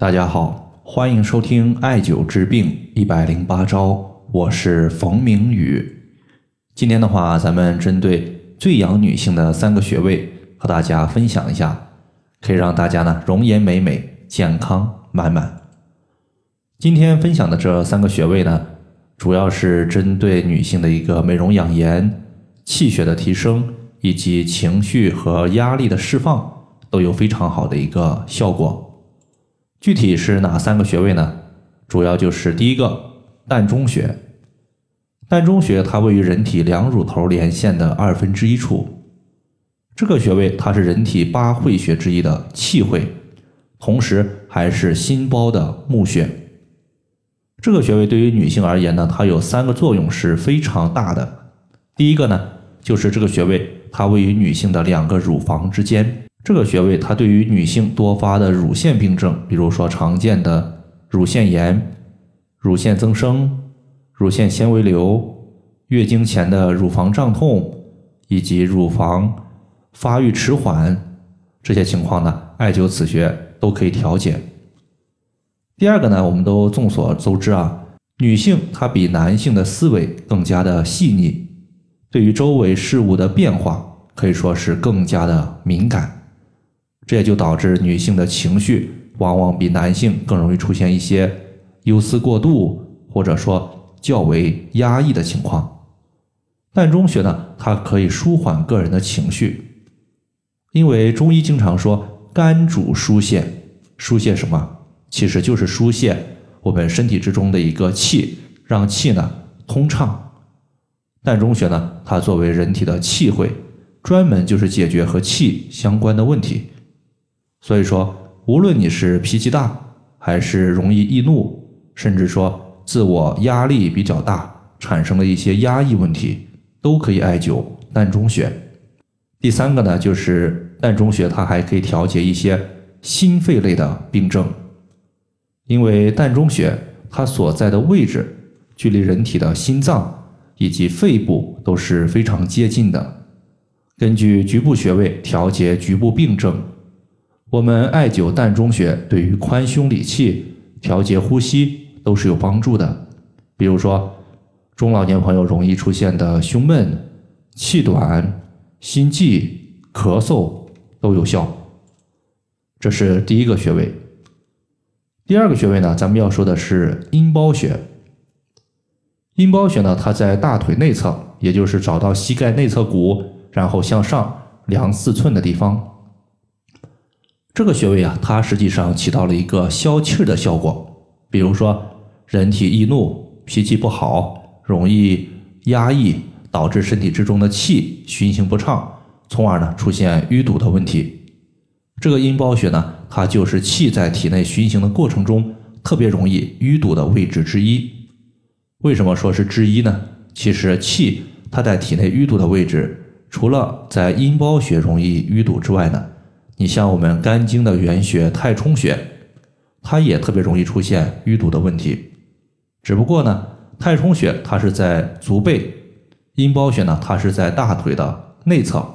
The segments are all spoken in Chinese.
大家好，欢迎收听艾灸治病一百零八招，我是冯明宇。今天的话，咱们针对最养女性的三个穴位，和大家分享一下，可以让大家呢容颜美美、健康满满。今天分享的这三个穴位呢，主要是针对女性的一个美容养颜、气血的提升以及情绪和压力的释放，都有非常好的一个效果。具体是哪三个穴位呢？主要就是第一个膻中穴。膻中穴它位于人体两乳头连线的二分之一处，这个穴位它是人体八会穴之一的气会，同时还是心包的募穴。这个穴位对于女性而言呢，它有三个作用是非常大的。第一个呢，就是这个穴位它位于女性的两个乳房之间。这个穴位，它对于女性多发的乳腺病症，比如说常见的乳腺炎、乳腺增生、乳腺纤维瘤、月经前的乳房胀痛以及乳房发育迟缓这些情况呢，艾灸此穴都可以调节。第二个呢，我们都众所周知啊，女性她比男性的思维更加的细腻，对于周围事物的变化可以说是更加的敏感。这也就导致女性的情绪往往比男性更容易出现一些忧思过度，或者说较为压抑的情况。膻中穴呢，它可以舒缓个人的情绪，因为中医经常说肝主疏泄，疏泄什么？其实就是疏泄我们身体之中的一个气，让气呢通畅。膻中穴呢，它作为人体的气会，专门就是解决和气相关的问题。所以说，无论你是脾气大，还是容易易怒，甚至说自我压力比较大，产生了一些压抑问题，都可以艾灸膻中穴。第三个呢，就是膻中穴，它还可以调节一些心肺类的病症，因为膻中穴它所在的位置，距离人体的心脏以及肺部都是非常接近的，根据局部穴位调节局部病症。我们艾灸膻中穴，对于宽胸理气、调节呼吸都是有帮助的。比如说，中老年朋友容易出现的胸闷、气短、心悸、咳嗽都有效。这是第一个穴位。第二个穴位呢，咱们要说的是阴包穴。阴包穴呢，它在大腿内侧，也就是找到膝盖内侧骨，然后向上量四寸的地方。这个穴位啊，它实际上起到了一个消气儿的效果。比如说，人体易怒、脾气不好、容易压抑，导致身体之中的气循行不畅，从而呢出现淤堵的问题。这个阴包穴呢，它就是气在体内循行的过程中特别容易淤堵的位置之一。为什么说是之一呢？其实气它在体内淤堵的位置，除了在阴包穴容易淤堵之外呢。你像我们肝经的原穴太冲穴，它也特别容易出现淤堵的问题。只不过呢，太冲穴它是在足背，阴包穴呢它是在大腿的内侧。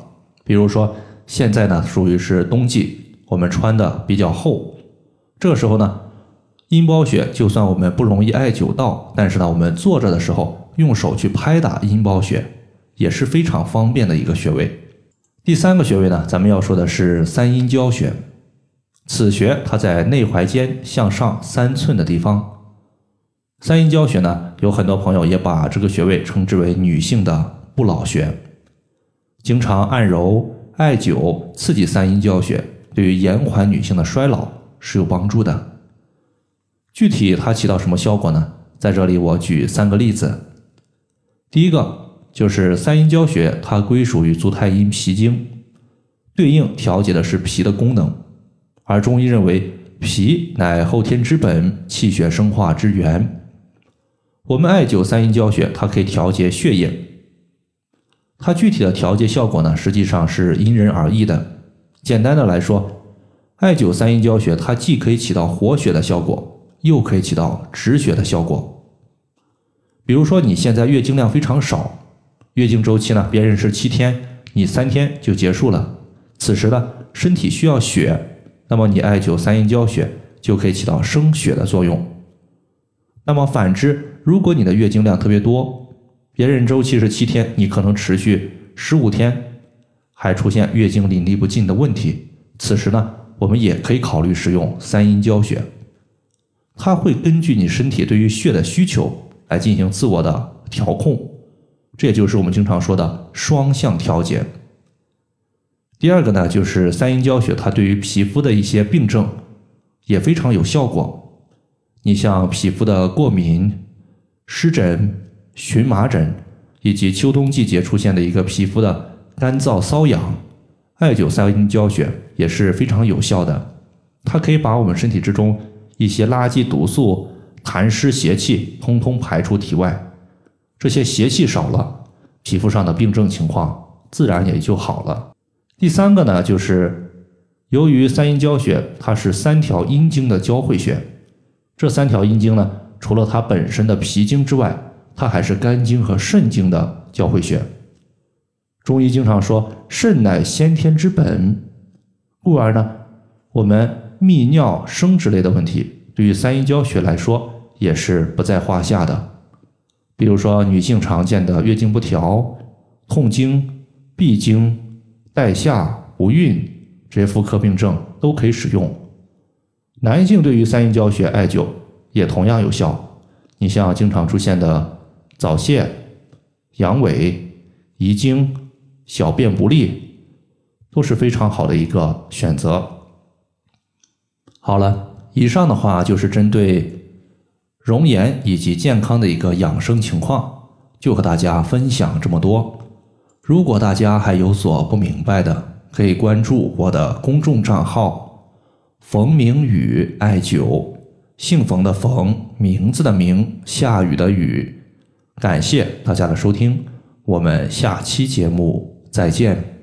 比如说现在呢属于是冬季，我们穿的比较厚，这时候呢，阴包穴就算我们不容易艾灸到，但是呢我们坐着的时候用手去拍打阴包穴也是非常方便的一个穴位。第三个穴位呢，咱们要说的是三阴交穴。此穴它在内踝尖向上三寸的地方。三阴交穴呢，有很多朋友也把这个穴位称之为女性的不老穴。经常按揉、艾灸、刺激三阴交穴，对于延缓女性的衰老是有帮助的。具体它起到什么效果呢？在这里我举三个例子。第一个。就是三阴交穴，它归属于足太阴脾经，对应调节的是脾的功能。而中医认为，脾乃后天之本，气血生化之源。我们艾灸三阴交穴，它可以调节血液。它具体的调节效果呢，实际上是因人而异的。简单的来说，艾灸三阴交穴，它既可以起到活血的效果，又可以起到止血的效果。比如说，你现在月经量非常少。月经周期呢？别人是七天，你三天就结束了。此时呢，身体需要血，那么你艾灸三阴交穴，就可以起到生血的作用。那么反之，如果你的月经量特别多，别人周期是七天，你可能持续十五天，还出现月经淋漓不尽的问题，此时呢，我们也可以考虑使用三阴交穴，它会根据你身体对于血的需求来进行自我的调控，这也就是我们经常说的双向调节。第二个呢，就是三阴交穴，它对于皮肤的一些病症也非常有效果。你像皮肤的过敏、湿疹、荨麻疹，以及秋冬季节出现的一个皮肤的干燥瘙痒，艾灸三阴交穴也是非常有效的。它可以把我们身体之中一些垃圾毒素、痰湿邪气通通排出体外，这些邪气少了，皮肤上的病症情况自然也就好了。第三个呢，就是由于三阴交穴它是三条阴经的交汇穴。这三条阴经呢，除了它本身的脾经之外，它还是肝经和肾经的交汇穴。中医经常说，肾乃先天之本，故而呢，我们泌尿生殖类的问题，对于三阴交穴来说也是不在话下的。比如说，女性常见的月经不调、痛经、闭经、带下、不孕这些妇科病症都可以使用。男性对于三阴交穴艾灸也同样有效。你像经常出现的早泄、阳痿、遗精、小便不利，都是非常好的一个选择。好了，以上的话就是针对容颜以及健康的一个养生情况，就和大家分享这么多。如果大家还有所不明白的，可以关注我的公众账号。冯明宇艾灸，姓冯的冯，名字的名，下雨的雨。感谢大家的收听，我们下期节目再见。